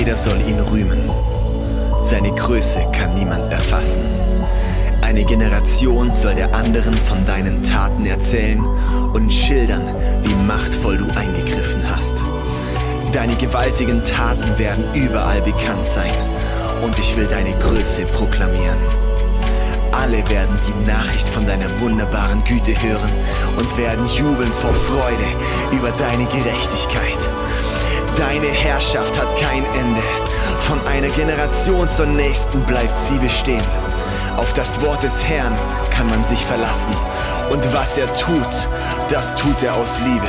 jeder soll ihn rühmen. Seine Größe kann niemand erfassen. Eine Generation soll der anderen von deinen Taten erzählen und schildern, wie machtvoll du eingegriffen hast. Deine gewaltigen Taten werden überall bekannt sein und ich will deine Größe proklamieren. Alle werden die Nachricht von deiner wunderbaren Güte hören und werden jubeln vor Freude über deine Gerechtigkeit. Deine Herrschaft hat kein Ende. Von einer Generation zur nächsten bleibt sie bestehen. Auf das Wort des Herrn kann man sich verlassen. Und was er tut, das tut er aus Liebe.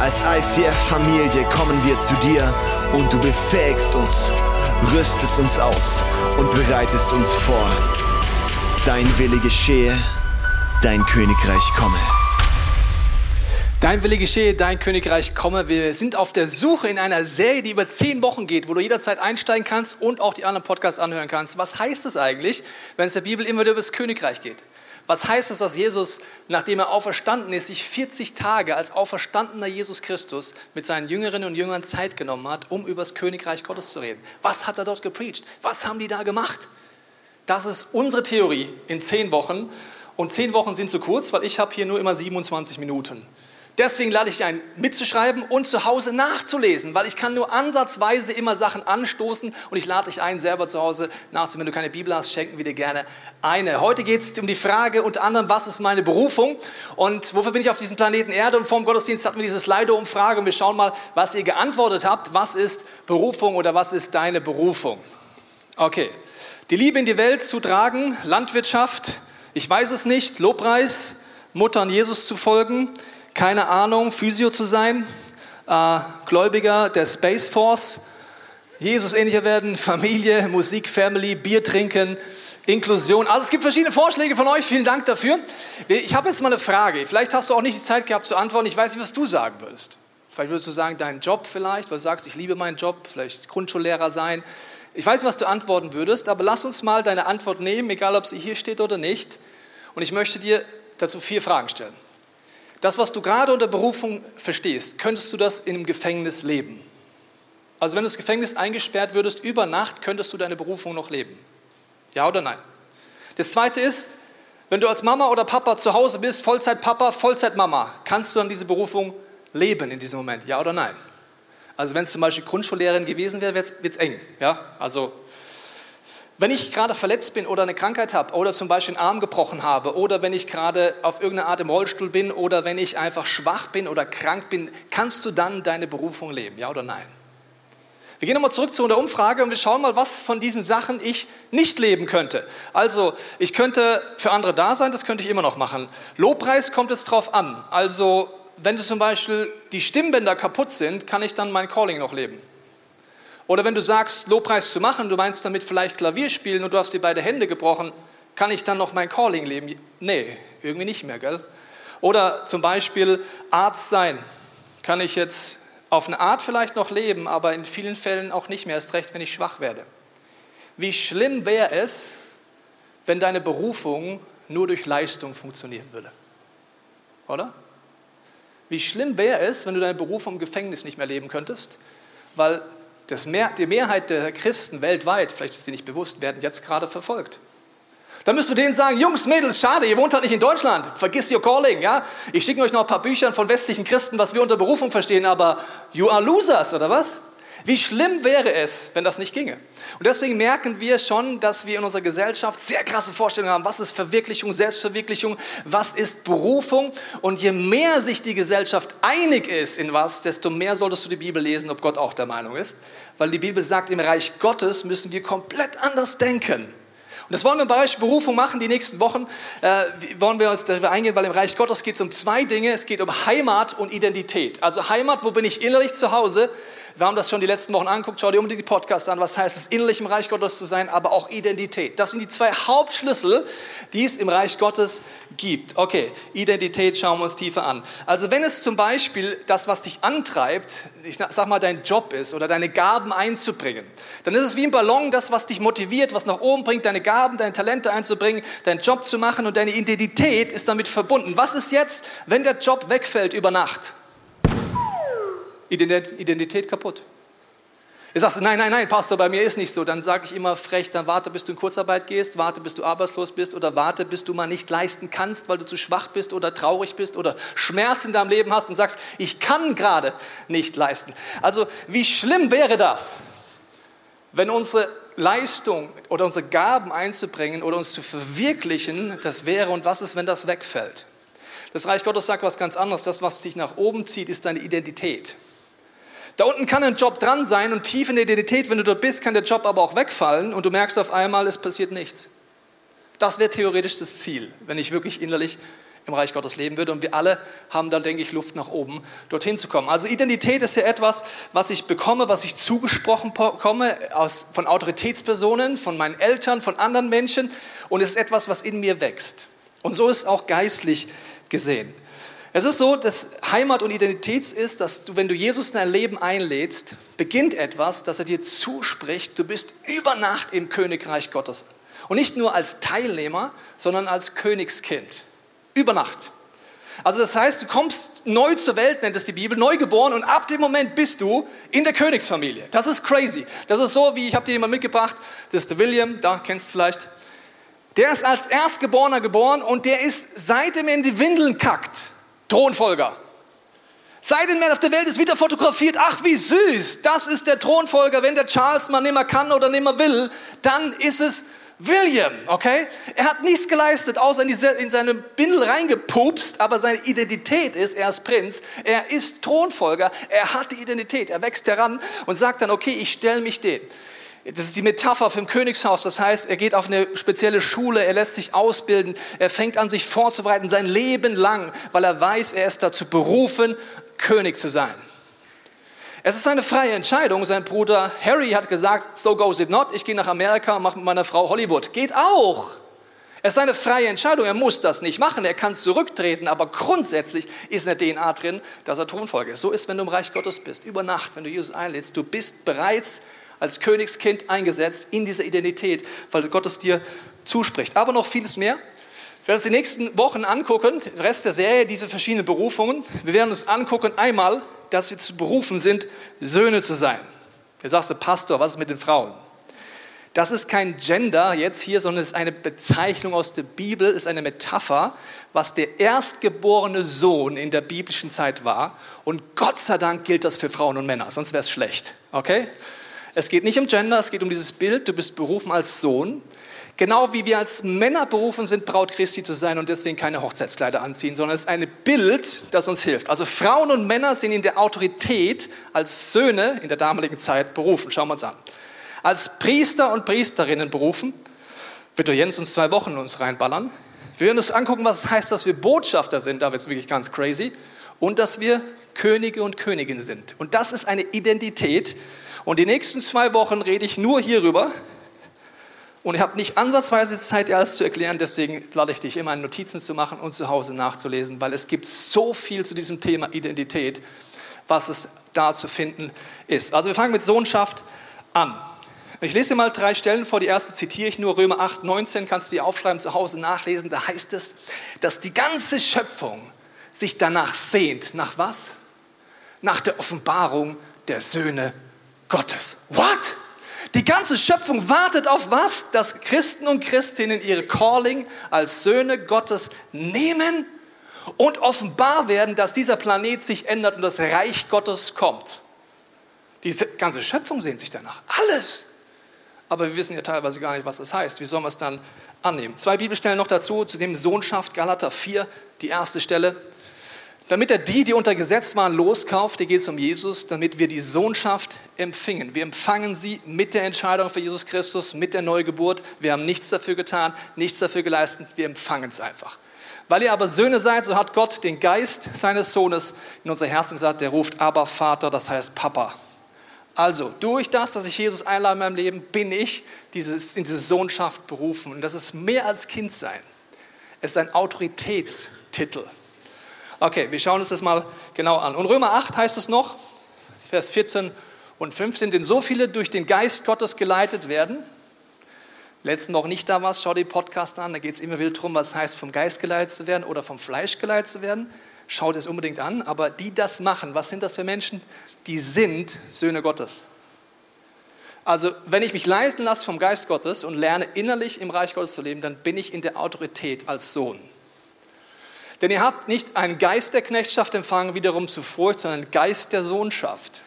Als ICF-Familie kommen wir zu dir und du befähigst uns, rüstest uns aus und bereitest uns vor. Dein Wille geschehe, dein Königreich komme. Dein Wille geschehe, dein Königreich komme. Wir sind auf der Suche in einer Serie, die über zehn Wochen geht, wo du jederzeit einsteigen kannst und auch die anderen Podcasts anhören kannst. Was heißt es eigentlich, wenn es der Bibel immer wieder über das Königreich geht? Was heißt es, dass Jesus, nachdem er auferstanden ist, sich 40 Tage als auferstandener Jesus Christus mit seinen Jüngerinnen und Jüngern Zeit genommen hat, um über das Königreich Gottes zu reden? Was hat er dort gepreacht? Was haben die da gemacht? Das ist unsere Theorie in zehn Wochen. Und zehn Wochen sind zu kurz, weil ich habe hier nur immer 27 Minuten. Deswegen lade ich dich ein, mitzuschreiben und zu Hause nachzulesen, weil ich kann nur ansatzweise immer Sachen anstoßen und ich lade dich ein, selber zu Hause nachzulesen. Wenn du keine Bibel hast, schenken wir dir gerne eine. Heute geht es um die Frage unter anderem, was ist meine Berufung und wofür bin ich auf diesem Planeten Erde? Und vor dem Gottesdienst hatten wir diese Slido-Umfrage und wir schauen mal, was ihr geantwortet habt. Was ist Berufung oder was ist deine Berufung? Okay, die Liebe in die Welt zu tragen, Landwirtschaft, ich weiß es nicht, Lobpreis, Mutter an Jesus zu folgen, keine Ahnung, Physio zu sein, äh, Gläubiger der Space Force, Jesus ähnlicher werden, Familie, Musik, Family, Bier trinken, Inklusion. Also es gibt verschiedene Vorschläge von euch, vielen Dank dafür. Ich habe jetzt mal eine Frage, vielleicht hast du auch nicht die Zeit gehabt zu antworten, ich weiß nicht, was du sagen würdest. Vielleicht würdest du sagen, deinen Job vielleicht, weil du sagst, ich liebe meinen Job, vielleicht Grundschullehrer sein. Ich weiß nicht, was du antworten würdest, aber lass uns mal deine Antwort nehmen, egal ob sie hier steht oder nicht. Und ich möchte dir dazu vier Fragen stellen. Das, was du gerade unter Berufung verstehst, könntest du das in einem Gefängnis leben? Also wenn du das Gefängnis eingesperrt würdest über Nacht, könntest du deine Berufung noch leben? Ja oder nein? Das Zweite ist, wenn du als Mama oder Papa zu Hause bist, Vollzeit-Papa, Vollzeit-Mama, kannst du dann diese Berufung leben in diesem Moment? Ja oder nein? Also wenn es zum Beispiel Grundschullehrerin gewesen wäre, wird es eng. Ja? Also wenn ich gerade verletzt bin oder eine Krankheit habe oder zum Beispiel einen Arm gebrochen habe oder wenn ich gerade auf irgendeine Art im Rollstuhl bin oder wenn ich einfach schwach bin oder krank bin, kannst du dann deine Berufung leben, ja oder nein? Wir gehen nochmal zurück zu der Umfrage und wir schauen mal, was von diesen Sachen ich nicht leben könnte. Also, ich könnte für andere da sein, das könnte ich immer noch machen. Lobpreis kommt es drauf an. Also, wenn zum Beispiel die Stimmbänder kaputt sind, kann ich dann mein Calling noch leben. Oder wenn du sagst, Lobpreis zu machen, du meinst damit vielleicht Klavier spielen und du hast dir beide Hände gebrochen, kann ich dann noch mein Calling leben? Nee, irgendwie nicht mehr, gell? Oder zum Beispiel Arzt sein. Kann ich jetzt auf eine Art vielleicht noch leben, aber in vielen Fällen auch nicht mehr, erst recht, wenn ich schwach werde. Wie schlimm wäre es, wenn deine Berufung nur durch Leistung funktionieren würde? Oder? Wie schlimm wäre es, wenn du deine Berufung im Gefängnis nicht mehr leben könntest, weil das Mehr, die Mehrheit der Christen weltweit, vielleicht ist dir nicht bewusst, werden jetzt gerade verfolgt. Dann müssen wir denen sagen, Jungs, Mädels, schade, ihr wohnt halt nicht in Deutschland, vergiss your calling, ja. Ich schicke euch noch ein paar Bücher von westlichen Christen, was wir unter Berufung verstehen, aber you are losers, oder was? Wie schlimm wäre es, wenn das nicht ginge? Und deswegen merken wir schon, dass wir in unserer Gesellschaft sehr krasse Vorstellungen haben, was ist Verwirklichung, Selbstverwirklichung, was ist Berufung. Und je mehr sich die Gesellschaft einig ist in was, desto mehr solltest du die Bibel lesen, ob Gott auch der Meinung ist. Weil die Bibel sagt, im Reich Gottes müssen wir komplett anders denken. Und das wollen wir im Bereich Berufung machen, die nächsten Wochen äh, wollen wir uns darüber eingehen, weil im Reich Gottes geht es um zwei Dinge. Es geht um Heimat und Identität. Also Heimat, wo bin ich innerlich zu Hause? Wir haben das schon die letzten Wochen angeguckt. Schau dir unbedingt die Podcasts an. Was heißt es, innerlich im Reich Gottes zu sein, aber auch Identität. Das sind die zwei Hauptschlüssel, die es im Reich Gottes gibt. Okay, Identität schauen wir uns tiefer an. Also wenn es zum Beispiel das, was dich antreibt, ich sag mal dein Job ist oder deine Gaben einzubringen, dann ist es wie ein Ballon, das, was dich motiviert, was nach oben bringt, deine Gaben, deine Talente einzubringen, deinen Job zu machen und deine Identität ist damit verbunden. Was ist jetzt, wenn der Job wegfällt über Nacht? Identität kaputt. Ihr sagst, nein, nein, nein, Pastor, bei mir ist nicht so. Dann sage ich immer frech, dann warte, bis du in Kurzarbeit gehst, warte, bis du arbeitslos bist oder warte, bis du mal nicht leisten kannst, weil du zu schwach bist oder traurig bist oder Schmerz in deinem Leben hast und sagst, ich kann gerade nicht leisten. Also wie schlimm wäre das, wenn unsere Leistung oder unsere Gaben einzubringen oder uns zu verwirklichen, das wäre und was ist, wenn das wegfällt? Das Reich Gottes sagt was ganz anderes. Das, was dich nach oben zieht, ist deine Identität. Da unten kann ein Job dran sein und tief in der Identität, wenn du dort bist, kann der Job aber auch wegfallen und du merkst auf einmal, es passiert nichts. Das wäre theoretisch das Ziel, wenn ich wirklich innerlich im Reich Gottes leben würde. Und wir alle haben da, denke ich, Luft nach oben, dorthin zu kommen. Also Identität ist ja etwas, was ich bekomme, was ich zugesprochen bekomme aus, von Autoritätspersonen, von meinen Eltern, von anderen Menschen. Und es ist etwas, was in mir wächst. Und so ist auch geistlich gesehen. Es ist so, dass Heimat und Identität ist, dass du, wenn du Jesus in dein Leben einlädst, beginnt etwas, dass er dir zuspricht, du bist über Nacht im Königreich Gottes. Und nicht nur als Teilnehmer, sondern als Königskind. Über Nacht. Also das heißt, du kommst neu zur Welt, nennt es die Bibel, neu geboren und ab dem Moment bist du in der Königsfamilie. Das ist crazy. Das ist so, wie ich habe dir jemand mitgebracht, das ist der William, da kennst du vielleicht. Der ist als Erstgeborener geboren und der ist seitdem in die Windeln kackt Thronfolger. Seitdem er auf der Welt ist, wieder fotografiert. Ach, wie süß. Das ist der Thronfolger. Wenn der Charles mal nimmer kann oder nimmer will, dann ist es William, okay? Er hat nichts geleistet, außer in, diese, in seine Bindel reingepupst, aber seine Identität ist, er ist Prinz, er ist Thronfolger, er hat die Identität, er wächst heran und sagt dann, okay, ich stelle mich dem. Das ist die Metapher vom Königshaus. Das heißt, er geht auf eine spezielle Schule, er lässt sich ausbilden, er fängt an, sich vorzubereiten, sein Leben lang, weil er weiß, er ist dazu berufen, König zu sein. Es ist eine freie Entscheidung. Sein Bruder Harry hat gesagt, so goes it not. Ich gehe nach Amerika mache mit meiner Frau Hollywood. Geht auch. Es ist eine freie Entscheidung. Er muss das nicht machen. Er kann zurücktreten. Aber grundsätzlich ist in der DNA drin, dass er Thronfolger ist. So ist, wenn du im Reich Gottes bist. Über Nacht, wenn du Jesus einlädst. Du bist bereits als Königskind eingesetzt in dieser Identität, weil Gott es dir zuspricht. Aber noch vieles mehr. Wir werden uns die nächsten Wochen angucken, den Rest der Serie, diese verschiedenen Berufungen. Wir werden uns angucken, einmal, dass wir zu berufen sind, Söhne zu sein. Jetzt sagst du, Pastor, was ist mit den Frauen? Das ist kein Gender jetzt hier, sondern es ist eine Bezeichnung aus der Bibel, ist eine Metapher, was der erstgeborene Sohn in der biblischen Zeit war. Und Gott sei Dank gilt das für Frauen und Männer, sonst wäre es schlecht. Okay? Es geht nicht um Gender, es geht um dieses Bild, du bist berufen als Sohn. Genau wie wir als Männer berufen sind, Braut Christi zu sein und deswegen keine Hochzeitskleider anziehen, sondern es ist ein Bild, das uns hilft. Also Frauen und Männer sind in der Autorität als Söhne in der damaligen Zeit berufen. Schauen wir uns an. Als Priester und Priesterinnen berufen, wird der Jens uns zwei Wochen uns reinballern. Wir werden uns angucken, was es heißt, dass wir Botschafter sind, da wird es wirklich ganz crazy, und dass wir Könige und Königinnen sind. Und das ist eine Identität, und die nächsten zwei Wochen rede ich nur hierüber. Und ich habe nicht ansatzweise Zeit, dir alles zu erklären. Deswegen lade ich dich immer, Notizen zu machen und zu Hause nachzulesen, weil es gibt so viel zu diesem Thema Identität, was es da zu finden ist. Also wir fangen mit Sohnschaft an. Ich lese dir mal drei Stellen vor. Die erste zitiere ich nur, Römer 8, 19, kannst du dir aufschreiben, zu Hause nachlesen. Da heißt es, dass die ganze Schöpfung sich danach sehnt. Nach was? Nach der Offenbarung der Söhne Gottes. What? Die ganze Schöpfung wartet auf was? Dass Christen und Christinnen ihre Calling als Söhne Gottes nehmen und offenbar werden, dass dieser Planet sich ändert und das Reich Gottes kommt. Die ganze Schöpfung sehnt sich danach. Alles. Aber wir wissen ja teilweise gar nicht, was das heißt. Wie sollen wir es dann annehmen? Zwei Bibelstellen noch dazu, zu dem Sohnschaft, Galater 4, die erste Stelle damit er die, die unter Gesetz waren, loskauft, hier geht es um Jesus, damit wir die Sohnschaft empfingen. Wir empfangen sie mit der Entscheidung für Jesus Christus, mit der Neugeburt. Wir haben nichts dafür getan, nichts dafür geleistet, wir empfangen es einfach. Weil ihr aber Söhne seid, so hat Gott den Geist seines Sohnes in unser Herzen gesagt, der ruft aber Vater, das heißt Papa. Also, durch das, dass ich Jesus einlade in meinem Leben, bin ich dieses, in diese Sohnschaft berufen. Und das ist mehr als Kind sein. Es ist ein Autoritätstitel. Okay, wir schauen uns das mal genau an. Und Römer 8 heißt es noch, Vers 14 und 15, denn so viele durch den Geist Gottes geleitet werden. Letzten noch nicht da was, schau die Podcast an, da geht es immer wieder darum, was heißt vom Geist geleitet zu werden oder vom Fleisch geleitet zu werden. Schaut es unbedingt an, aber die das machen, was sind das für Menschen? Die sind Söhne Gottes. Also, wenn ich mich leiten lasse vom Geist Gottes und lerne innerlich im Reich Gottes zu leben, dann bin ich in der Autorität als Sohn. Denn ihr habt nicht einen Geist der Knechtschaft empfangen, wiederum zu Furcht, sondern einen Geist der Sohnschaft.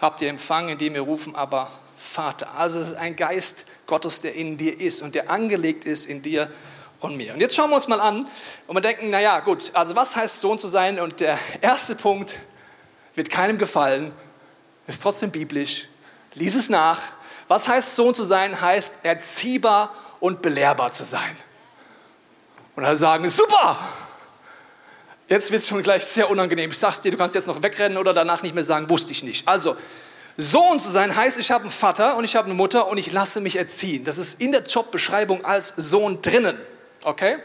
Habt ihr empfangen, indem ihr rufen, aber Vater. Also es ist ein Geist Gottes, der in dir ist und der angelegt ist in dir und mir. Und jetzt schauen wir uns mal an und wir denken, naja gut, also was heißt Sohn zu sein? Und der erste Punkt wird keinem gefallen, ist trotzdem biblisch. Lies es nach. Was heißt Sohn zu sein? Heißt erziehbar und belehrbar zu sein. Und alle sagen, super! Jetzt wird es schon gleich sehr unangenehm. Ich sag's dir, du kannst jetzt noch wegrennen oder danach nicht mehr sagen, wusste ich nicht. Also, Sohn zu sein heißt, ich habe einen Vater und ich habe eine Mutter und ich lasse mich erziehen. Das ist in der Jobbeschreibung als Sohn drinnen. Okay?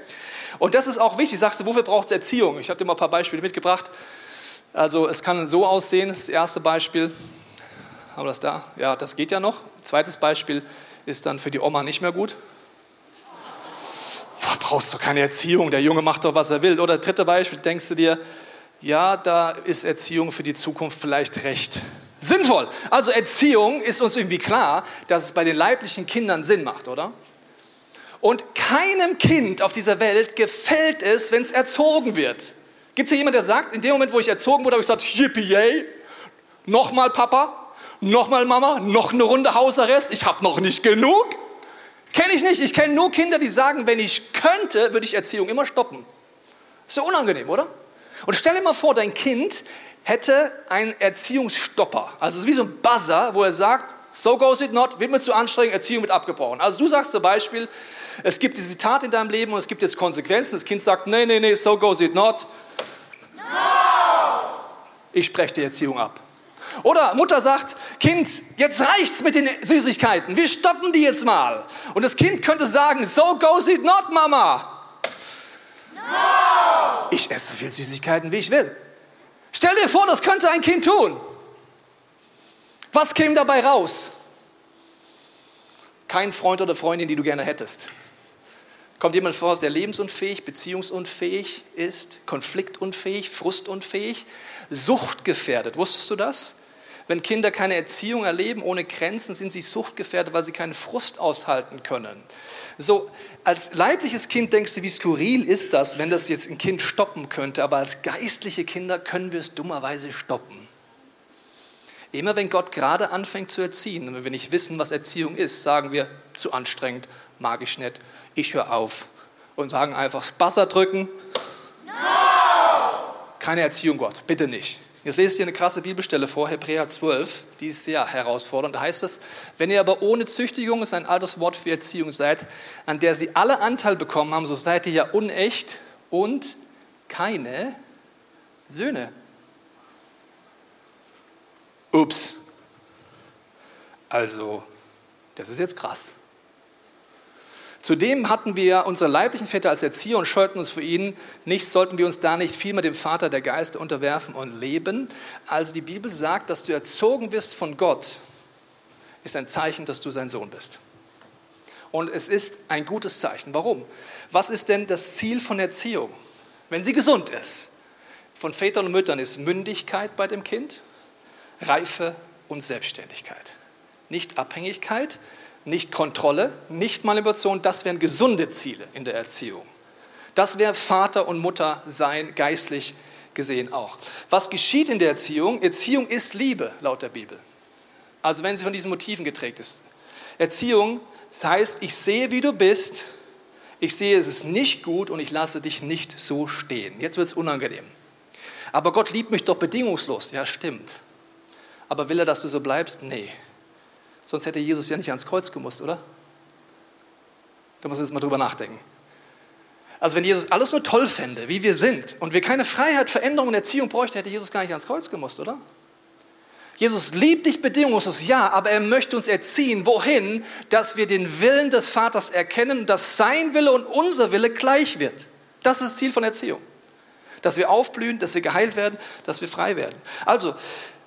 Und das ist auch wichtig. Sagst du, wofür braucht es Erziehung? Ich habe dir mal ein paar Beispiele mitgebracht. Also, es kann so aussehen. Das erste Beispiel. Haben wir das da? Ja, das geht ja noch. Zweites Beispiel ist dann für die Oma nicht mehr gut brauchst doch keine Erziehung, der Junge macht doch, was er will. Oder dritte Beispiel, denkst du dir, ja, da ist Erziehung für die Zukunft vielleicht recht sinnvoll. Also Erziehung ist uns irgendwie klar, dass es bei den leiblichen Kindern Sinn macht, oder? Und keinem Kind auf dieser Welt gefällt es, wenn es erzogen wird. Gibt es hier jemanden, der sagt, in dem Moment, wo ich erzogen wurde, habe ich gesagt, yippie yay, nochmal Papa, nochmal Mama, noch eine Runde Hausarrest, ich habe noch nicht genug. Kenne ich nicht. Ich kenne nur Kinder, die sagen, wenn ich könnte, würde ich Erziehung immer stoppen. Ist ja unangenehm, oder? Und stell dir mal vor, dein Kind hätte einen Erziehungsstopper. Also wie so ein Buzzer, wo er sagt, so goes it not, wird mir zu anstrengend, Erziehung wird abgebrochen. Also du sagst zum Beispiel, es gibt diese Tat in deinem Leben und es gibt jetzt Konsequenzen. Das Kind sagt, nee, nee, nee, so goes it not. No! Ich spreche die Erziehung ab. Oder Mutter sagt, Kind, jetzt reicht's mit den Süßigkeiten, wir stoppen die jetzt mal. Und das Kind könnte sagen, so goes it not, Mama. No. Ich esse so viel Süßigkeiten, wie ich will. Stell dir vor, das könnte ein Kind tun. Was käme dabei raus? Kein Freund oder Freundin, die du gerne hättest. Kommt jemand vor, der lebensunfähig, beziehungsunfähig ist, konfliktunfähig, frustunfähig, suchtgefährdet? Wusstest du das? Wenn Kinder keine Erziehung erleben ohne Grenzen, sind sie suchtgefährdet, weil sie keinen Frust aushalten können. So, als leibliches Kind denkst du, wie skurril ist das, wenn das jetzt ein Kind stoppen könnte, aber als geistliche Kinder können wir es dummerweise stoppen. Immer wenn Gott gerade anfängt zu erziehen und wenn wir nicht wissen, was Erziehung ist, sagen wir, zu anstrengend, mag ich nicht, ich höre auf und sagen einfach, Buzzer drücken. No! Keine Erziehung, Gott, bitte nicht. Jetzt lest ihr eine krasse Bibelstelle vor, Hebräer 12, die ist sehr herausfordernd. Da heißt es, wenn ihr aber ohne Züchtigung, ist ein altes Wort für Erziehung seid, an der sie alle Anteil bekommen haben, so seid ihr ja unecht und keine Söhne. Ups. Also, das ist jetzt krass. Zudem hatten wir unsere leiblichen Väter als Erzieher und scheuten uns für ihn nicht, sollten wir uns da nicht vielmehr dem Vater der Geister unterwerfen und leben. Also die Bibel sagt, dass du erzogen wirst von Gott, ist ein Zeichen, dass du sein Sohn bist. Und es ist ein gutes Zeichen. Warum? Was ist denn das Ziel von Erziehung? Wenn sie gesund ist. Von Vätern und Müttern ist Mündigkeit bei dem Kind, Reife und Selbstständigkeit. Nicht Abhängigkeit, nicht Kontrolle, nicht Manipulation, das wären gesunde Ziele in der Erziehung. Das wäre Vater und Mutter sein, geistlich gesehen auch. Was geschieht in der Erziehung? Erziehung ist Liebe, laut der Bibel. Also wenn sie von diesen Motiven geträgt ist. Erziehung das heißt, ich sehe, wie du bist, ich sehe, es ist nicht gut und ich lasse dich nicht so stehen. Jetzt wird es unangenehm. Aber Gott liebt mich doch bedingungslos. Ja, stimmt. Aber will er, dass du so bleibst? Nee. Sonst hätte Jesus ja nicht ans Kreuz gemusst, oder? Da muss man jetzt mal drüber nachdenken. Also wenn Jesus alles nur toll fände, wie wir sind, und wir keine Freiheit, Veränderung und Erziehung bräuchte, hätte Jesus gar nicht ans Kreuz gemusst, oder? Jesus liebt dich bedingungslos, ja, aber er möchte uns erziehen. Wohin? Dass wir den Willen des Vaters erkennen, dass sein Wille und unser Wille gleich wird. Das ist das Ziel von Erziehung. Dass wir aufblühen, dass wir geheilt werden, dass wir frei werden. Also,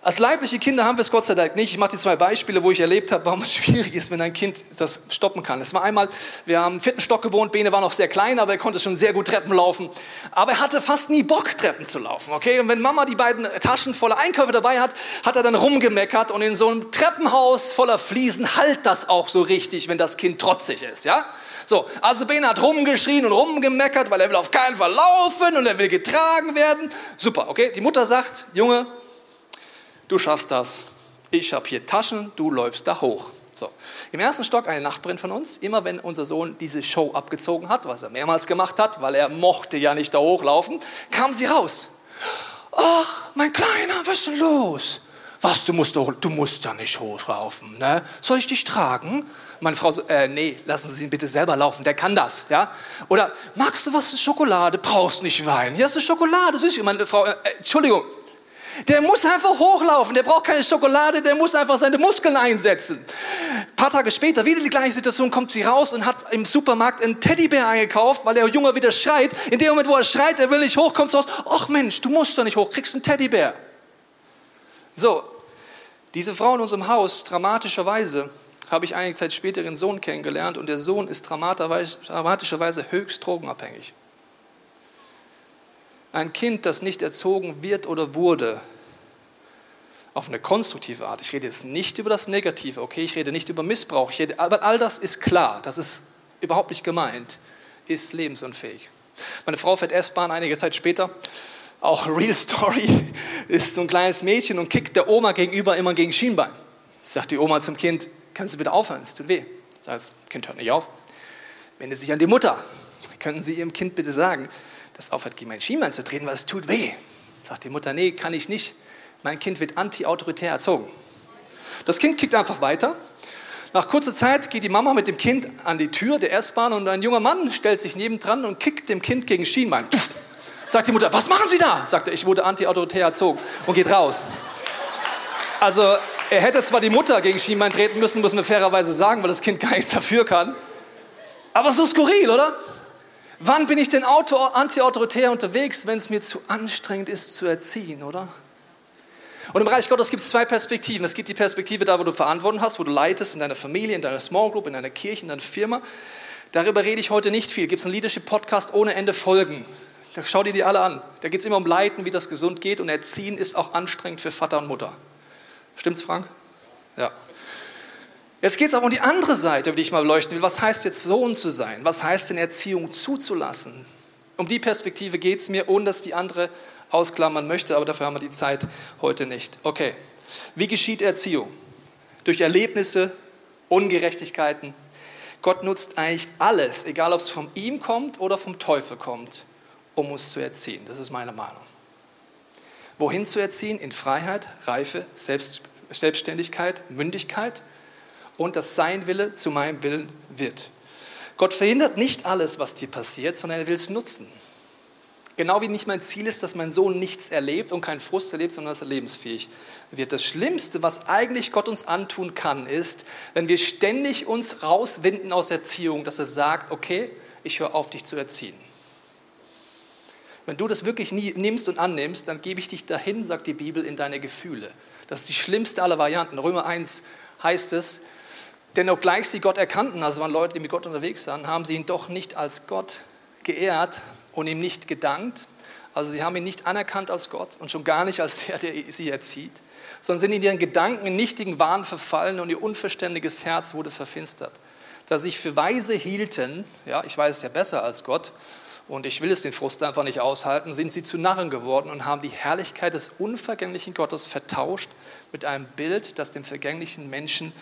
Als leibliche Kinder haben wir es Gott sei Dank nicht. Ich mache die zwei Beispiele, wo ich erlebt habe, warum es schwierig ist, wenn ein Kind das stoppen kann. Es war einmal, wir haben im vierten Stock gewohnt, Bene war noch sehr klein, aber er konnte schon sehr gut Treppen laufen. Aber er hatte fast nie Bock, Treppen zu laufen. Okay? Und wenn Mama die beiden Taschen voller Einkäufe dabei hat, hat er dann rumgemeckert. Und in so einem Treppenhaus voller Fliesen halt das auch so richtig, wenn das Kind trotzig ist. Ja? So, also Bene hat rumgeschrien und rumgemeckert, weil er will auf keinen Fall laufen und er will getragen werden. Super, okay? Die Mutter sagt, Junge, du schaffst das. Ich habe hier Taschen, du läufst da hoch. So. Im ersten Stock eine Nachbarin von uns, immer wenn unser Sohn diese Show abgezogen hat, was er mehrmals gemacht hat, weil er mochte ja nicht da hochlaufen, kam sie raus. Ach, mein Kleiner, was ist denn los? Was, du musst, doch, du musst da nicht hochlaufen, ne? Soll ich dich tragen? Meine Frau so, äh, nee, lassen Sie ihn bitte selber laufen, der kann das, ja? Oder, magst du was, Schokolade? Brauchst nicht weinen. Hier hast du Schokolade, süß. Meine Frau, äh, Entschuldigung, der muss einfach hochlaufen, der braucht keine Schokolade, der muss einfach seine Muskeln einsetzen. Ein paar Tage später, wieder die gleiche Situation, kommt sie raus und hat im Supermarkt einen Teddybär eingekauft, weil der Junge wieder schreit. In dem Moment, wo er schreit, er will nicht hoch, kommt sie raus, ach Mensch, du musst doch nicht hoch, kriegst einen Teddybär. So, diese Frau in unserem Haus, dramatischerweise, habe ich einige Zeit später ihren Sohn kennengelernt und der Sohn ist dramatischerweise höchst drogenabhängig. Ein Kind, das nicht erzogen wird oder wurde, auf eine konstruktive Art. Ich rede jetzt nicht über das Negative, okay? Ich rede nicht über Missbrauch. Rede, aber all das ist klar, das ist überhaupt nicht gemeint, ist lebensunfähig. Meine Frau fährt S-Bahn einige Zeit später. Auch Real Story ist so ein kleines Mädchen und kickt der Oma gegenüber immer gegen Schienbein. Sagt die Oma zum Kind, kannst du bitte aufhören, es tut weh. Das Kind hört nicht auf. Wendet sich an die Mutter. Können Sie Ihrem Kind bitte sagen, das aufhört, gegen mein Schienbein zu treten, weil es tut weh. Sagt die Mutter, nee, kann ich nicht. Mein Kind wird anti-autoritär erzogen. Das Kind kickt einfach weiter. Nach kurzer Zeit geht die Mama mit dem Kind an die Tür der S-Bahn und ein junger Mann stellt sich nebendran und kickt dem Kind gegen Schienbein. Sagt die Mutter, was machen Sie da? Sagt er, ich wurde anti-autoritär erzogen und geht raus. Also er hätte zwar die Mutter gegen Schienbein treten müssen, muss man fairerweise sagen, weil das Kind gar nichts dafür kann. Aber so skurril, oder? Wann bin ich denn anti-autoritär unterwegs, wenn es mir zu anstrengend ist zu erziehen, oder? Und im Reich Gottes gibt es zwei Perspektiven. Es gibt die Perspektive da, wo du Verantwortung hast, wo du leitest in deiner Familie, in deiner Small Group, in deiner Kirche, in deiner Firma. Darüber rede ich heute nicht viel. Gibt es einen Leadership-Podcast ohne Ende Folgen. Da schau dir die alle an. Da geht es immer um Leiten, wie das gesund geht. Und Erziehen ist auch anstrengend für Vater und Mutter. Stimmt's, Frank? Ja. Jetzt geht es aber um die andere Seite, über die ich mal beleuchten will. Was heißt jetzt Sohn zu sein? Was heißt denn Erziehung zuzulassen? Um die Perspektive geht es mir, ohne dass die andere ausklammern möchte, aber dafür haben wir die Zeit heute nicht. Okay, wie geschieht Erziehung? Durch Erlebnisse, Ungerechtigkeiten. Gott nutzt eigentlich alles, egal ob es von ihm kommt oder vom Teufel kommt, um uns zu erziehen. Das ist meine Meinung. Wohin zu erziehen? In Freiheit, Reife, Selbst, Selbstständigkeit, Mündigkeit und dass sein Wille zu meinem Willen wird. Gott verhindert nicht alles, was dir passiert, sondern er will es nutzen. Genau wie nicht mein Ziel ist, dass mein Sohn nichts erlebt und keinen Frust erlebt, sondern dass er lebensfähig wird. Das Schlimmste, was eigentlich Gott uns antun kann, ist, wenn wir ständig uns rauswinden aus Erziehung, dass er sagt, okay, ich höre auf, dich zu erziehen. Wenn du das wirklich nie nimmst und annimmst, dann gebe ich dich dahin, sagt die Bibel, in deine Gefühle. Das ist die schlimmste aller Varianten. Römer 1 heißt es, denn obgleich sie Gott erkannten, also waren Leute, die mit Gott unterwegs waren, haben sie ihn doch nicht als Gott geehrt und ihm nicht gedankt. Also sie haben ihn nicht anerkannt als Gott und schon gar nicht als der, der sie erzieht, sondern sind in ihren Gedanken in nichtigen Wahn verfallen und ihr unverständiges Herz wurde verfinstert. Da sie sich für weise hielten, ja, ich weiß es ja besser als Gott und ich will es den Frust einfach nicht aushalten, sind sie zu Narren geworden und haben die Herrlichkeit des unvergänglichen Gottes vertauscht mit einem Bild, das dem vergänglichen Menschen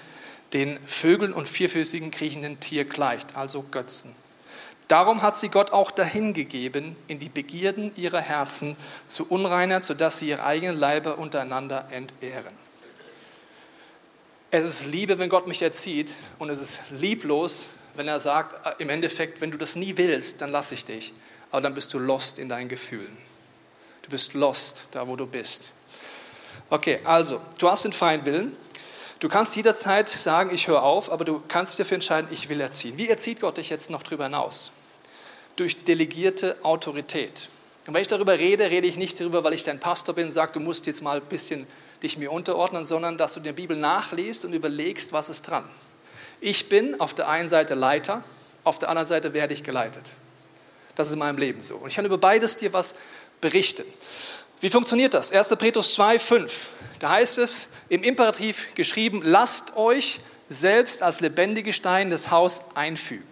den Vögeln und vierfüßigen kriechenden Tier gleicht, also Götzen. Darum hat sie Gott auch dahingegeben in die Begierden ihrer Herzen zu Unreinheit, sodass sie ihre eigenen Leiber untereinander entehren. Es ist Liebe, wenn Gott mich erzieht, und es ist lieblos, wenn er sagt, äh, im Endeffekt, wenn du das nie willst, dann lasse ich dich. Aber dann bist du lost in deinen Gefühlen. Du bist lost da, wo du bist. Okay, also, du hast den Feindwillen. Du kannst jederzeit sagen, ich höre auf, aber du kannst dich dafür entscheiden, ich will erziehen. Wie erzieht Gott dich jetzt noch darüber hinaus? Durch delegierte Autorität. Und wenn ich darüber rede, rede ich nicht darüber, weil ich dein Pastor bin und sage, du musst jetzt mal ein bisschen dich mir unterordnen, sondern dass du die Bibel nachliest und überlegst, was ist dran. Ich bin auf der einen Seite Leiter, auf der anderen Seite werde ich geleitet. Das ist in meinem Leben so. Und ich kann über beides dir was berichten. Wie funktioniert das? 1. Petrus 2, 5. Da heißt es im Imperativ geschrieben, lasst euch selbst als lebendige Steine das Haus einfügen,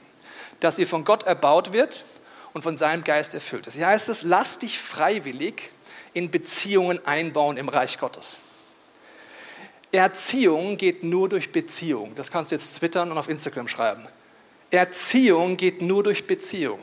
dass ihr von Gott erbaut wird und von seinem Geist erfüllt ist. Hier heißt es, lasst dich freiwillig in Beziehungen einbauen im Reich Gottes. Erziehung geht nur durch Beziehung. Das kannst du jetzt twittern und auf Instagram schreiben. Erziehung geht nur durch Beziehung.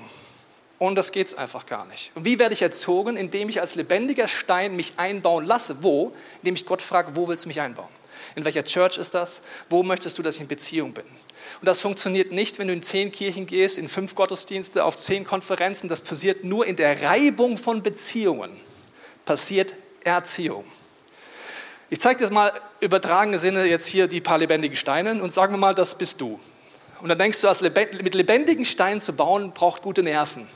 Und das geht es einfach gar nicht. Und wie werde ich erzogen? Indem ich als lebendiger Stein mich einbauen lasse. Wo? Indem ich Gott frage, wo willst du mich einbauen? In welcher Church ist das? Wo möchtest du, dass ich in Beziehung bin? Und das funktioniert nicht, wenn du in zehn Kirchen gehst, in fünf Gottesdienste, auf zehn Konferenzen. Das passiert nur in der Reibung von Beziehungen. Passiert Erziehung. Ich zeige dir mal übertragene Sinne jetzt hier die paar lebendigen Steine und sagen wir mal, das bist du. Und dann denkst du, mit lebendigen Steinen zu bauen, braucht gute Nerven.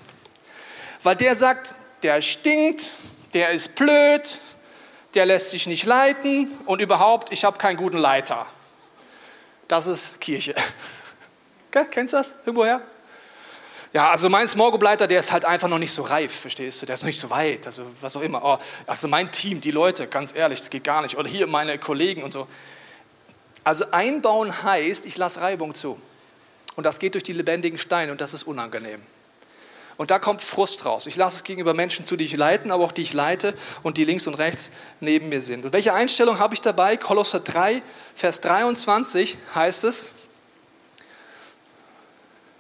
Weil der sagt, der stinkt, der ist blöd, der lässt sich nicht leiten und überhaupt, ich habe keinen guten Leiter. Das ist Kirche. Okay, kennst du das irgendwoher? Ja, also mein Small Group Leiter, der ist halt einfach noch nicht so reif, verstehst du? Der ist noch nicht so weit, also was auch immer. Oh, also mein Team, die Leute, ganz ehrlich, das geht gar nicht. Oder hier meine Kollegen und so. Also einbauen heißt, ich lasse Reibung zu. Und das geht durch die lebendigen Steine und das ist unangenehm. Und da kommt Frust raus. Ich lasse es gegenüber Menschen zu, die ich leiten, aber auch die ich leite und die links und rechts neben mir sind. Und welche Einstellung habe ich dabei? Kolosser 3, Vers 23 heißt es,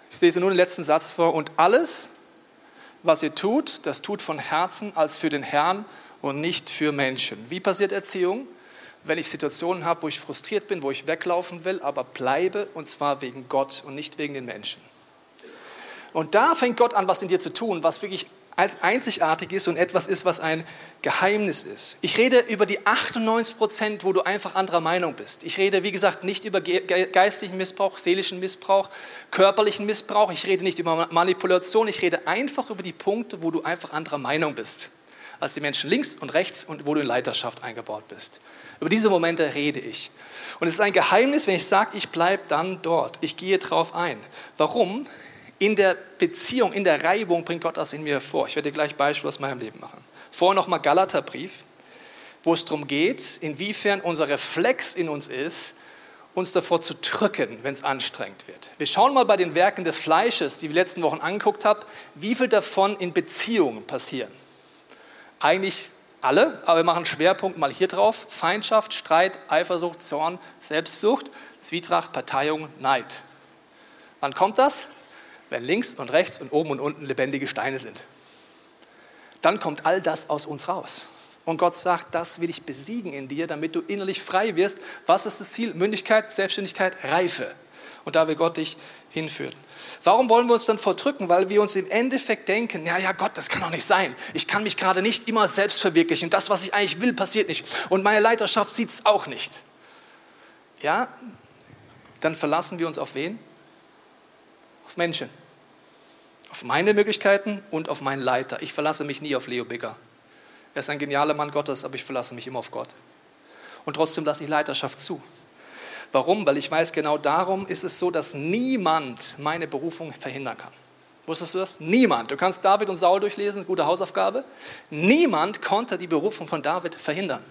ich lese nur den letzten Satz vor, und alles, was ihr tut, das tut von Herzen als für den Herrn und nicht für Menschen. Wie passiert Erziehung? Wenn ich Situationen habe, wo ich frustriert bin, wo ich weglaufen will, aber bleibe, und zwar wegen Gott und nicht wegen den Menschen. Und da fängt Gott an, was in dir zu tun, was wirklich einzigartig ist und etwas ist, was ein Geheimnis ist. Ich rede über die 98 Prozent, wo du einfach anderer Meinung bist. Ich rede, wie gesagt, nicht über geistlichen Missbrauch, seelischen Missbrauch, körperlichen Missbrauch. Ich rede nicht über Manipulation. Ich rede einfach über die Punkte, wo du einfach anderer Meinung bist als die Menschen links und rechts und wo du in Leiterschaft eingebaut bist. Über diese Momente rede ich. Und es ist ein Geheimnis, wenn ich sage, ich bleibe dann dort. Ich gehe drauf ein. Warum? In der Beziehung, in der Reibung bringt Gott das in mir hervor. Ich werde dir gleich Beispiel aus meinem Leben machen. Vorher nochmal Galaterbrief, wo es darum geht, inwiefern unser Reflex in uns ist, uns davor zu drücken, wenn es anstrengend wird. Wir schauen mal bei den Werken des Fleisches, die wir letzten Wochen angeguckt haben, wie viel davon in Beziehungen passieren. Eigentlich alle, aber wir machen Schwerpunkt mal hier drauf. Feindschaft, Streit, Eifersucht, Zorn, Selbstsucht, Zwietracht, Parteiung, Neid. Wann kommt das? Wenn links und rechts und oben und unten lebendige Steine sind. Dann kommt all das aus uns raus. Und Gott sagt, das will ich besiegen in dir, damit du innerlich frei wirst. Was ist das Ziel? Mündigkeit, Selbstständigkeit, Reife. Und da will Gott dich hinführen. Warum wollen wir uns dann verdrücken? Weil wir uns im Endeffekt denken, ja, ja, Gott, das kann doch nicht sein. Ich kann mich gerade nicht immer selbst verwirklichen. Das, was ich eigentlich will, passiert nicht. Und meine Leiterschaft sieht es auch nicht. Ja, dann verlassen wir uns auf wen? Auf Menschen, auf meine Möglichkeiten und auf meinen Leiter. Ich verlasse mich nie auf Leo Bigger. Er ist ein genialer Mann Gottes, aber ich verlasse mich immer auf Gott. Und trotzdem lasse ich Leiterschaft zu. Warum? Weil ich weiß, genau darum ist es so, dass niemand meine Berufung verhindern kann. Wusstest du das? Niemand. Du kannst David und Saul durchlesen, gute Hausaufgabe. Niemand konnte die Berufung von David verhindern.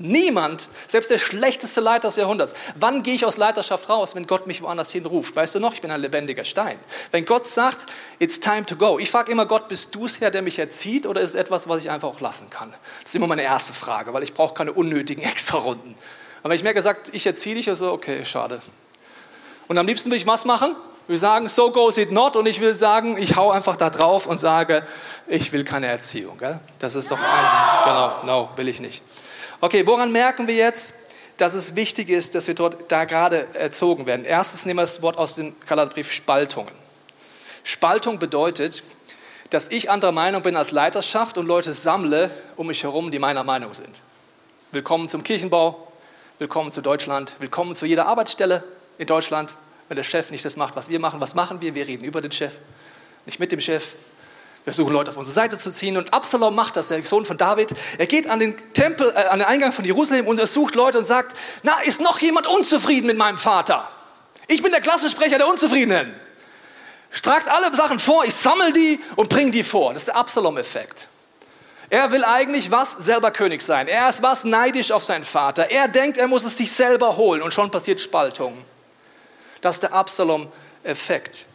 Niemand, selbst der schlechteste Leiter des Jahrhunderts. Wann gehe ich aus Leiterschaft raus, wenn Gott mich woanders hinruft? Weißt du noch, ich bin ein lebendiger Stein. Wenn Gott sagt, it's time to go. Ich frage immer Gott, bist du es Herr, der mich erzieht oder ist es etwas, was ich einfach auch lassen kann? Das ist immer meine erste Frage, weil ich brauche keine unnötigen Extrarunden. Aber wenn ich mir gesagt, ich erziehe dich, also okay, schade. Und am liebsten will ich was machen? Will sagen, so goes it not. Und ich will sagen, ich hau einfach da drauf und sage, ich will keine Erziehung. Gell? Das ist doch ein, genau, no, will ich nicht. Okay, woran merken wir jetzt, dass es wichtig ist, dass wir dort da gerade erzogen werden? Erstens nehmen wir das Wort aus dem Galaterbrief Spaltungen. Spaltung bedeutet, dass ich anderer Meinung bin als Leiterschaft und Leute sammle um mich herum, die meiner Meinung sind. Willkommen zum Kirchenbau, willkommen zu Deutschland, willkommen zu jeder Arbeitsstelle in Deutschland. Wenn der Chef nicht das macht, was wir machen, was machen wir? Wir reden über den Chef, nicht mit dem Chef. Wir suchen Leute auf unsere Seite zu ziehen und Absalom macht das, der Sohn von David. Er geht an den Tempel, äh, an den Eingang von Jerusalem und er sucht Leute und sagt, na, ist noch jemand unzufrieden mit meinem Vater? Ich bin der Klassensprecher der Unzufriedenen. Stragt alle Sachen vor, ich sammle die und bringe die vor. Das ist der Absalom-Effekt. Er will eigentlich was? Selber König sein. Er ist was neidisch auf seinen Vater. Er denkt, er muss es sich selber holen und schon passiert Spaltung. Das ist der Absalom-Effekt.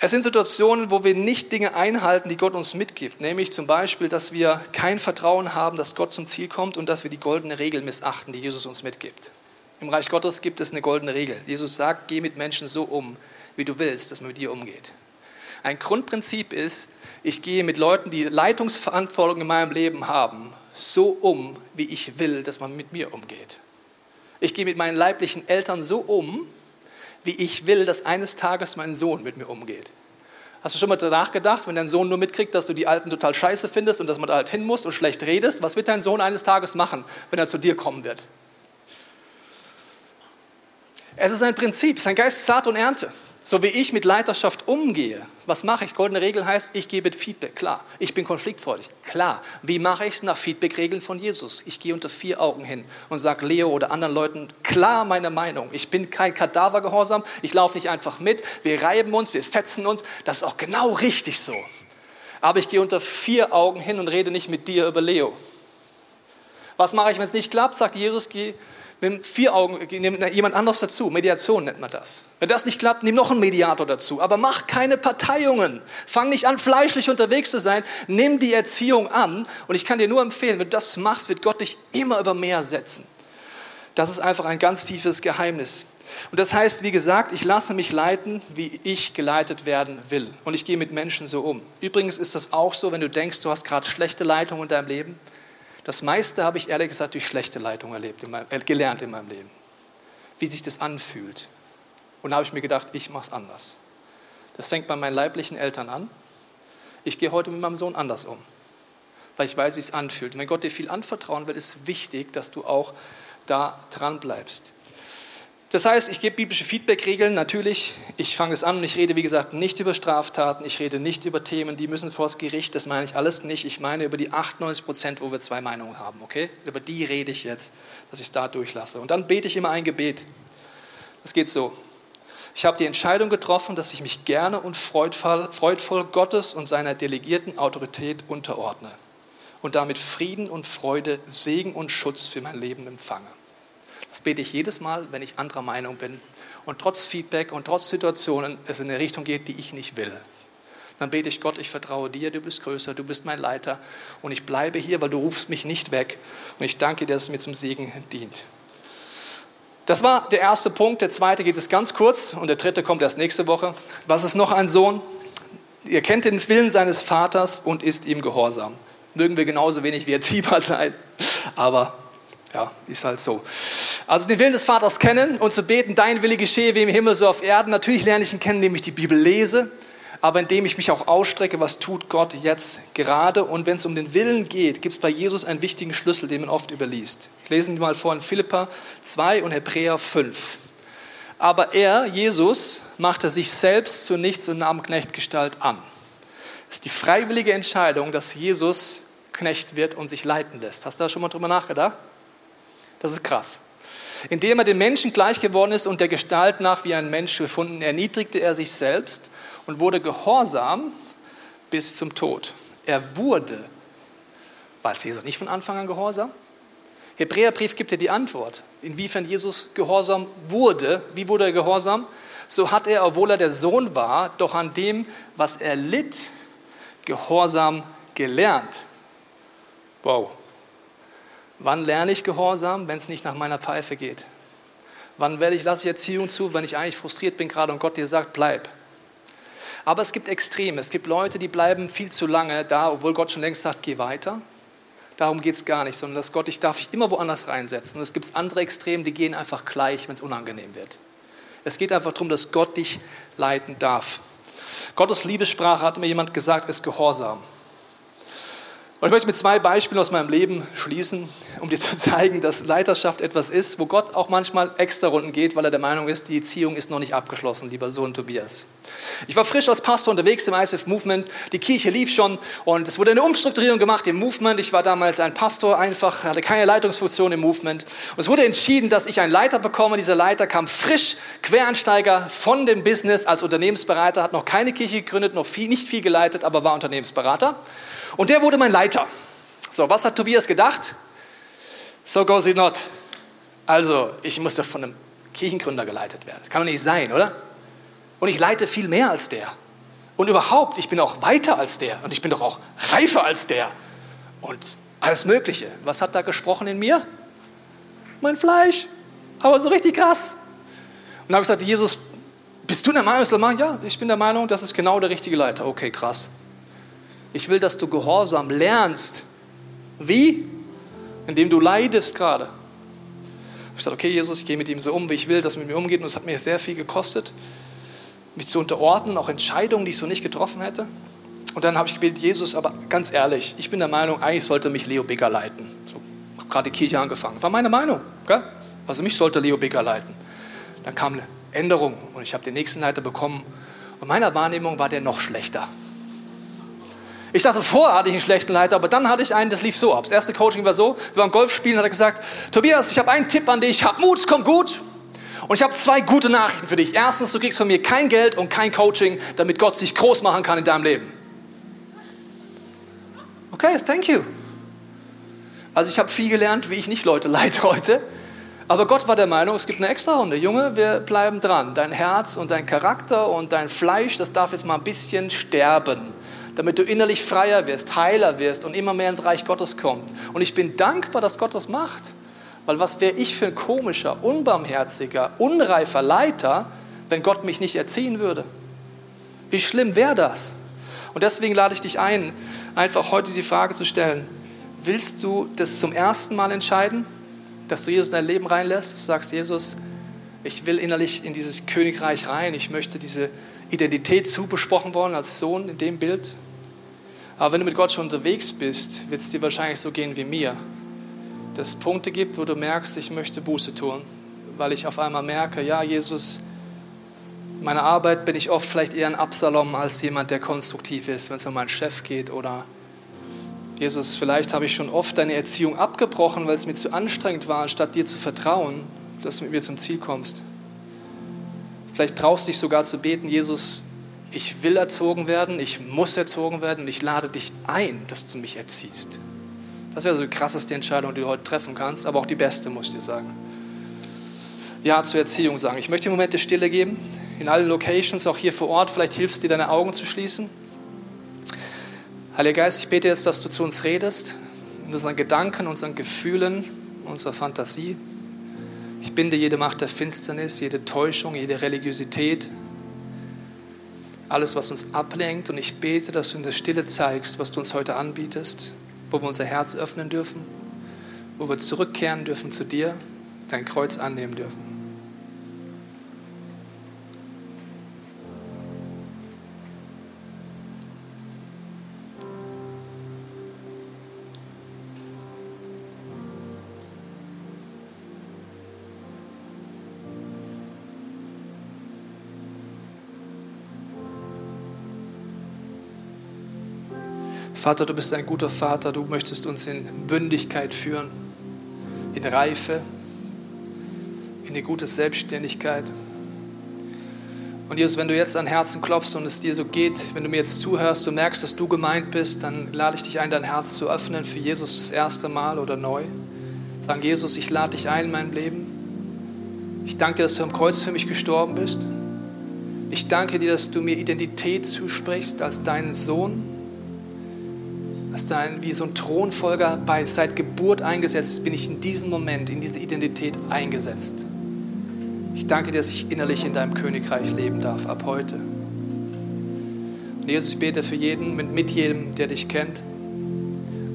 Es sind Situationen, wo wir nicht Dinge einhalten, die Gott uns mitgibt. Nämlich zum Beispiel, dass wir kein Vertrauen haben, dass Gott zum Ziel kommt und dass wir die goldene Regel missachten, die Jesus uns mitgibt. Im Reich Gottes gibt es eine goldene Regel. Jesus sagt, geh mit Menschen so um, wie du willst, dass man mit dir umgeht. Ein Grundprinzip ist, ich gehe mit Leuten, die Leitungsverantwortung in meinem Leben haben, so um, wie ich will, dass man mit mir umgeht. Ich gehe mit meinen leiblichen Eltern so um, wie ich will, dass eines Tages mein Sohn mit mir umgeht. Hast du schon mal danach gedacht, wenn dein Sohn nur mitkriegt, dass du die Alten total scheiße findest und dass man da halt hin muss und schlecht redest, was wird dein Sohn eines Tages machen, wenn er zu dir kommen wird? Es ist ein Prinzip, es ist ein Geist Saat und Ernte. So wie ich mit Leiterschaft umgehe, was mache ich? Goldene Regel heißt, ich gebe Feedback, klar. Ich bin konfliktfreudig, klar. Wie mache ich es nach Feedbackregeln von Jesus? Ich gehe unter vier Augen hin und sage Leo oder anderen Leuten klar meine Meinung. Ich bin kein Kadavergehorsam, ich laufe nicht einfach mit. Wir reiben uns, wir fetzen uns. Das ist auch genau richtig so. Aber ich gehe unter vier Augen hin und rede nicht mit dir über Leo. Was mache ich, wenn es nicht klappt? Sagt Jesus, geh mit vier Augen, nimm jemand anderes dazu. Mediation nennt man das. Wenn das nicht klappt, nimm noch einen Mediator dazu. Aber mach keine Parteiungen. Fang nicht an, fleischlich unterwegs zu sein. Nimm die Erziehung an. Und ich kann dir nur empfehlen, wenn du das machst, wird Gott dich immer über mehr setzen. Das ist einfach ein ganz tiefes Geheimnis. Und das heißt, wie gesagt, ich lasse mich leiten, wie ich geleitet werden will. Und ich gehe mit Menschen so um. Übrigens ist das auch so, wenn du denkst, du hast gerade schlechte Leitung in deinem Leben das meiste habe ich ehrlich gesagt durch schlechte Leitung erlebt, in meinem, äh, gelernt in meinem Leben. Wie sich das anfühlt. Und da habe ich mir gedacht, ich mache es anders. Das fängt bei meinen leiblichen Eltern an. Ich gehe heute mit meinem Sohn anders um, weil ich weiß, wie es anfühlt. Und wenn Gott dir viel anvertrauen will, ist wichtig, dass du auch da dran bleibst. Das heißt, ich gebe biblische Feedback-Regeln, natürlich. Ich fange es an und ich rede, wie gesagt, nicht über Straftaten, ich rede nicht über Themen, die müssen vors Gericht, das meine ich alles nicht. Ich meine über die 98 Prozent, wo wir zwei Meinungen haben, okay? Über die rede ich jetzt, dass ich es da durchlasse. Und dann bete ich immer ein Gebet. Das geht so. Ich habe die Entscheidung getroffen, dass ich mich gerne und freudvoll, freudvoll Gottes und seiner delegierten Autorität unterordne und damit Frieden und Freude, Segen und Schutz für mein Leben empfange. Das bete ich jedes Mal, wenn ich anderer Meinung bin und trotz Feedback und trotz Situationen es in eine Richtung geht, die ich nicht will. Dann bete ich Gott, ich vertraue dir, du bist größer, du bist mein Leiter und ich bleibe hier, weil du rufst mich nicht weg. Und ich danke dir, dass es mir zum Segen dient. Das war der erste Punkt. Der zweite geht es ganz kurz und der dritte kommt erst nächste Woche. Was ist noch ein Sohn? Er kennt den Willen seines Vaters und ist ihm gehorsam. Mögen wir genauso wenig wie Erzieher sein, aber ja, ist halt so. Also den Willen des Vaters kennen und zu beten, dein Wille geschehe wie im Himmel so auf Erden. Natürlich lerne ich ihn kennen, indem ich die Bibel lese, aber indem ich mich auch ausstrecke, was tut Gott jetzt gerade. Und wenn es um den Willen geht, gibt es bei Jesus einen wichtigen Schlüssel, den man oft überliest. Ich lese ihn mal vor in Philippa 2 und Hebräer 5. Aber er, Jesus, machte sich selbst zu nichts und nahm Knechtgestalt an. Das ist die freiwillige Entscheidung, dass Jesus Knecht wird und sich leiten lässt. Hast du da schon mal drüber nachgedacht? Das ist krass. Indem er den Menschen gleich geworden ist und der Gestalt nach wie ein Mensch gefunden, erniedrigte er sich selbst und wurde gehorsam bis zum Tod. Er wurde, war es Jesus nicht von Anfang an gehorsam? Hebräerbrief gibt dir die Antwort, inwiefern Jesus gehorsam wurde. Wie wurde er gehorsam? So hat er, obwohl er der Sohn war, doch an dem, was er litt, Gehorsam gelernt. Wow. Wann lerne ich Gehorsam, wenn es nicht nach meiner Pfeife geht? Wann werde ich, lasse ich Erziehung zu, wenn ich eigentlich frustriert bin gerade und Gott dir sagt, bleib? Aber es gibt Extreme. Es gibt Leute, die bleiben viel zu lange da, obwohl Gott schon längst sagt, geh weiter. Darum geht es gar nicht, sondern dass Gott, ich darf ich immer woanders reinsetzen. Und es gibt andere Extreme, die gehen einfach gleich, wenn es unangenehm wird. Es geht einfach darum, dass Gott dich leiten darf. Gottes Liebessprache, hat mir jemand gesagt, ist Gehorsam. Und ich möchte mit zwei Beispielen aus meinem Leben schließen, um dir zu zeigen, dass Leiterschaft etwas ist, wo Gott auch manchmal extra Runden geht, weil er der Meinung ist, die Beziehung ist noch nicht abgeschlossen, lieber Sohn Tobias. Ich war frisch als Pastor unterwegs im ISF Movement, die Kirche lief schon und es wurde eine Umstrukturierung gemacht im Movement. Ich war damals ein Pastor, einfach hatte keine Leitungsfunktion im Movement. Und es wurde entschieden, dass ich einen Leiter bekomme. Dieser Leiter kam frisch, Quereinsteiger von dem Business als Unternehmensberater, hat noch keine Kirche gegründet, noch viel, nicht viel geleitet, aber war Unternehmensberater. Und der wurde mein Leiter. So, was hat Tobias gedacht? So goes it not. Also, ich musste von einem Kirchengründer geleitet werden. Das kann doch nicht sein, oder? Und ich leite viel mehr als der. Und überhaupt, ich bin auch weiter als der. Und ich bin doch auch reifer als der. Und alles Mögliche. Was hat da gesprochen in mir? Mein Fleisch. Aber so richtig krass. Und dann habe ich gesagt, Jesus, bist du der Meinung, machen? Ja, ich bin der Meinung, das ist genau der richtige Leiter. Okay, krass. Ich will, dass du Gehorsam lernst. Wie? Indem du leidest gerade. Ich sagte, okay, Jesus, ich gehe mit ihm so um, wie ich will, dass er mit mir umgeht. Und es hat mir sehr viel gekostet, mich zu unterordnen, auch Entscheidungen, die ich so nicht getroffen hätte. Und dann habe ich gebetet, Jesus, aber ganz ehrlich, ich bin der Meinung, eigentlich sollte mich Leo Bigger leiten. So, ich habe gerade die Kirche angefangen. War meine Meinung. Gell? Also mich sollte Leo Bigger leiten. Dann kam eine Änderung und ich habe den nächsten Leiter bekommen. Und meiner Wahrnehmung war der noch schlechter. Ich dachte, vorher hatte ich einen schlechten Leiter, aber dann hatte ich einen, das lief so ab. Das erste Coaching war so, wir waren Golf spielen, hat er gesagt, Tobias, ich habe einen Tipp an dich, hab Mut, es kommt gut. Und ich habe zwei gute Nachrichten für dich. Erstens, du kriegst von mir kein Geld und kein Coaching, damit Gott sich groß machen kann in deinem Leben. Okay, thank you. Also ich habe viel gelernt, wie ich nicht Leute leite heute. Aber Gott war der Meinung, es gibt eine extra Runde. Junge, wir bleiben dran. Dein Herz und dein Charakter und dein Fleisch, das darf jetzt mal ein bisschen sterben damit du innerlich freier wirst, heiler wirst und immer mehr ins Reich Gottes kommst. Und ich bin dankbar, dass Gott das macht. Weil was wäre ich für ein komischer, unbarmherziger, unreifer Leiter, wenn Gott mich nicht erziehen würde? Wie schlimm wäre das? Und deswegen lade ich dich ein, einfach heute die Frage zu stellen, willst du das zum ersten Mal entscheiden, dass du Jesus in dein Leben reinlässt? Du sagst, Jesus, ich will innerlich in dieses Königreich rein, ich möchte diese Identität zubesprochen worden als Sohn in dem Bild, aber wenn du mit Gott schon unterwegs bist, wird es dir wahrscheinlich so gehen wie mir. Dass es Punkte gibt, wo du merkst, ich möchte Buße tun, weil ich auf einmal merke, ja, Jesus, in meiner Arbeit bin ich oft vielleicht eher ein Absalom als jemand, der konstruktiv ist, wenn es um meinen Chef geht oder Jesus, vielleicht habe ich schon oft deine Erziehung abgebrochen, weil es mir zu anstrengend war, anstatt dir zu vertrauen, dass du mit mir zum Ziel kommst. Vielleicht traust du dich sogar zu beten, Jesus, ich will erzogen werden, ich muss erzogen werden und ich lade dich ein, dass du mich erziehst. Das wäre so die krasseste Entscheidung, die du heute treffen kannst, aber auch die beste, muss ich dir sagen. Ja zur Erziehung sagen. Ich möchte im Moment der Stille geben, in allen Locations, auch hier vor Ort. Vielleicht hilfst dir, deine Augen zu schließen. Heiliger Geist, ich bete jetzt, dass du zu uns redest, in unseren Gedanken, unseren Gefühlen, unserer Fantasie. Ich binde jede Macht der Finsternis, jede Täuschung, jede Religiosität, alles, was uns ablenkt. Und ich bete, dass du in der Stille zeigst, was du uns heute anbietest, wo wir unser Herz öffnen dürfen, wo wir zurückkehren dürfen zu dir, dein Kreuz annehmen dürfen. Vater, du bist ein guter Vater, du möchtest uns in Bündigkeit führen, in Reife, in eine gute Selbstständigkeit. Und Jesus, wenn du jetzt an Herzen klopfst und es dir so geht, wenn du mir jetzt zuhörst, du merkst, dass du gemeint bist, dann lade ich dich ein, dein Herz zu öffnen für Jesus das erste Mal oder neu. Sagen, Jesus, ich lade dich ein in mein Leben. Ich danke dir, dass du am Kreuz für mich gestorben bist. Ich danke dir, dass du mir Identität zusprichst als deinen Sohn dass da wie so ein Thronfolger bei, seit Geburt eingesetzt ist, bin ich in diesem Moment, in diese Identität eingesetzt. Ich danke dir, dass ich innerlich in deinem Königreich leben darf, ab heute. Und Jesus, ich bete für jeden, mit, mit jedem, der dich kennt,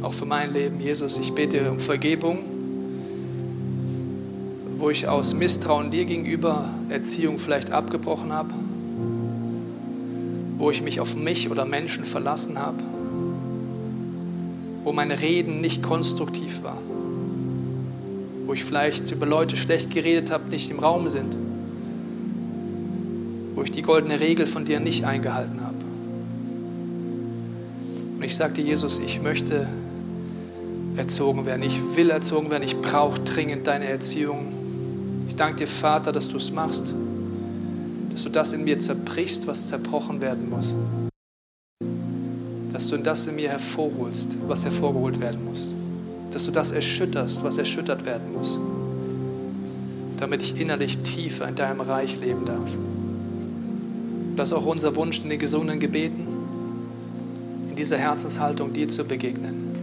auch für mein Leben. Jesus, ich bete um Vergebung, wo ich aus Misstrauen dir gegenüber Erziehung vielleicht abgebrochen habe, wo ich mich auf mich oder Menschen verlassen habe wo mein Reden nicht konstruktiv war, wo ich vielleicht über Leute schlecht geredet habe, nicht im Raum sind, wo ich die goldene Regel von dir nicht eingehalten habe. Und ich sagte Jesus, ich möchte erzogen werden, ich will erzogen werden, ich brauche dringend deine Erziehung. Ich danke dir, Vater, dass du es machst, dass du das in mir zerbrichst, was zerbrochen werden muss dass du das in mir hervorholst, was hervorgeholt werden muss. Dass du das erschütterst, was erschüttert werden muss. Damit ich innerlich tiefer in deinem Reich leben darf. Das ist auch unser Wunsch in den gesunden Gebeten, in dieser Herzenshaltung dir zu begegnen.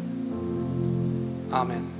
Amen.